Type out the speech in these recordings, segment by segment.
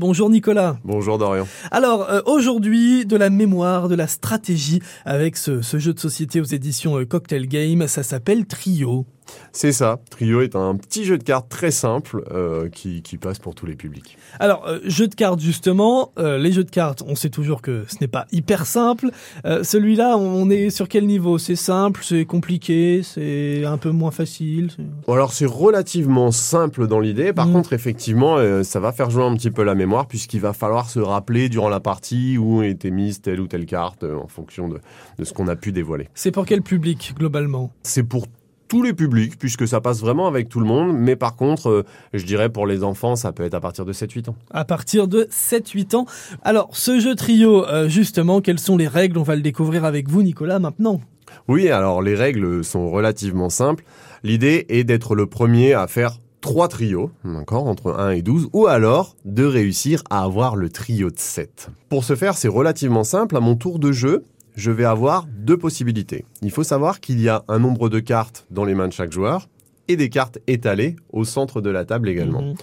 Bonjour Nicolas. Bonjour Dorian. Alors euh, aujourd'hui, de la mémoire, de la stratégie avec ce, ce jeu de société aux éditions euh, Cocktail Game, ça s'appelle Trio. C'est ça. Trio est un petit jeu de cartes très simple euh, qui, qui, passe pour tous les publics. Alors, euh, jeu de cartes justement, euh, les jeux de cartes, on sait toujours que ce n'est pas hyper simple. Celui-là, on est sur quel niveau? C'est simple, c'est compliqué, c'est un peu moins facile Alors c'est relativement simple dans l'idée. Par mmh. contre, effectivement, ça va faire jouer un petit peu la mémoire puisqu'il va falloir se rappeler durant la partie où était mise telle ou telle carte en fonction de, de ce qu'on a pu dévoiler. C'est pour quel public globalement? C'est pour tous les publics, puisque ça passe vraiment avec tout le monde. Mais par contre, euh, je dirais pour les enfants, ça peut être à partir de 7-8 ans. À partir de 7-8 ans. Alors, ce jeu trio, euh, justement, quelles sont les règles? On va le découvrir avec vous, Nicolas, maintenant. Oui, alors les règles sont relativement simples. L'idée est d'être le premier à faire trois trios, d'accord, entre 1 et 12, ou alors de réussir à avoir le trio de 7. Pour ce faire, c'est relativement simple. À mon tour de jeu, je vais avoir deux possibilités. Il faut savoir qu'il y a un nombre de cartes dans les mains de chaque joueur et des cartes étalées au centre de la table également. Mmh.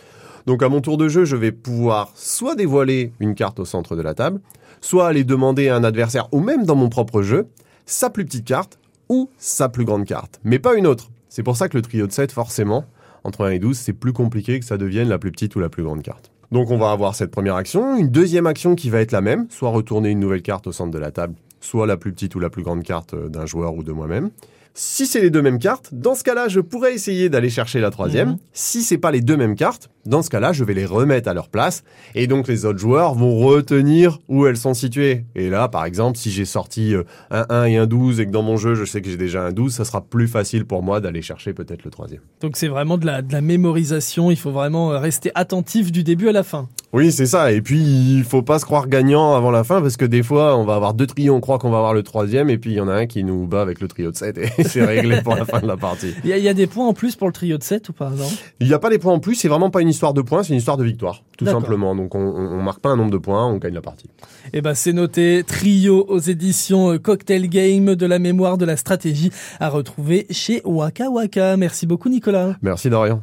Donc à mon tour de jeu, je vais pouvoir soit dévoiler une carte au centre de la table, soit aller demander à un adversaire, ou même dans mon propre jeu, sa plus petite carte ou sa plus grande carte, mais pas une autre. C'est pour ça que le trio de 7, forcément, entre 1 et 12, c'est plus compliqué que ça devienne la plus petite ou la plus grande carte. Donc on va avoir cette première action, une deuxième action qui va être la même, soit retourner une nouvelle carte au centre de la table, soit la plus petite ou la plus grande carte euh, d'un joueur ou de moi-même. Si c'est les deux mêmes cartes, dans ce cas-là, je pourrais essayer d'aller chercher la troisième. Mmh. Si c'est pas les deux mêmes cartes, dans ce cas-là, je vais les remettre à leur place et donc les autres joueurs vont retenir où elles sont situées. Et là, par exemple, si j'ai sorti euh, un 1 et un 12 et que dans mon jeu, je sais que j'ai déjà un 12, ça sera plus facile pour moi d'aller chercher peut-être le troisième. Donc c'est vraiment de la, de la mémorisation, il faut vraiment euh, rester attentif du début à la fin. Oui, c'est ça. Et puis, il faut pas se croire gagnant avant la fin parce que des fois, on va avoir deux trios, on croit qu'on va avoir le troisième et puis il y en a un qui nous bat avec le trio de 7 et c'est réglé pour la fin de la partie. Il y, y, a des points en plus pour le trio de 7 ou pas, non? Il n'y a pas des points en plus, c'est vraiment pas une histoire de points, c'est une histoire de victoire, tout simplement. Donc, on, on, marque pas un nombre de points, on gagne la partie. Eh ben, c'est noté. Trio aux éditions Cocktail Game de la mémoire de la stratégie à retrouver chez Waka Waka. Merci beaucoup, Nicolas. Merci, Dorian.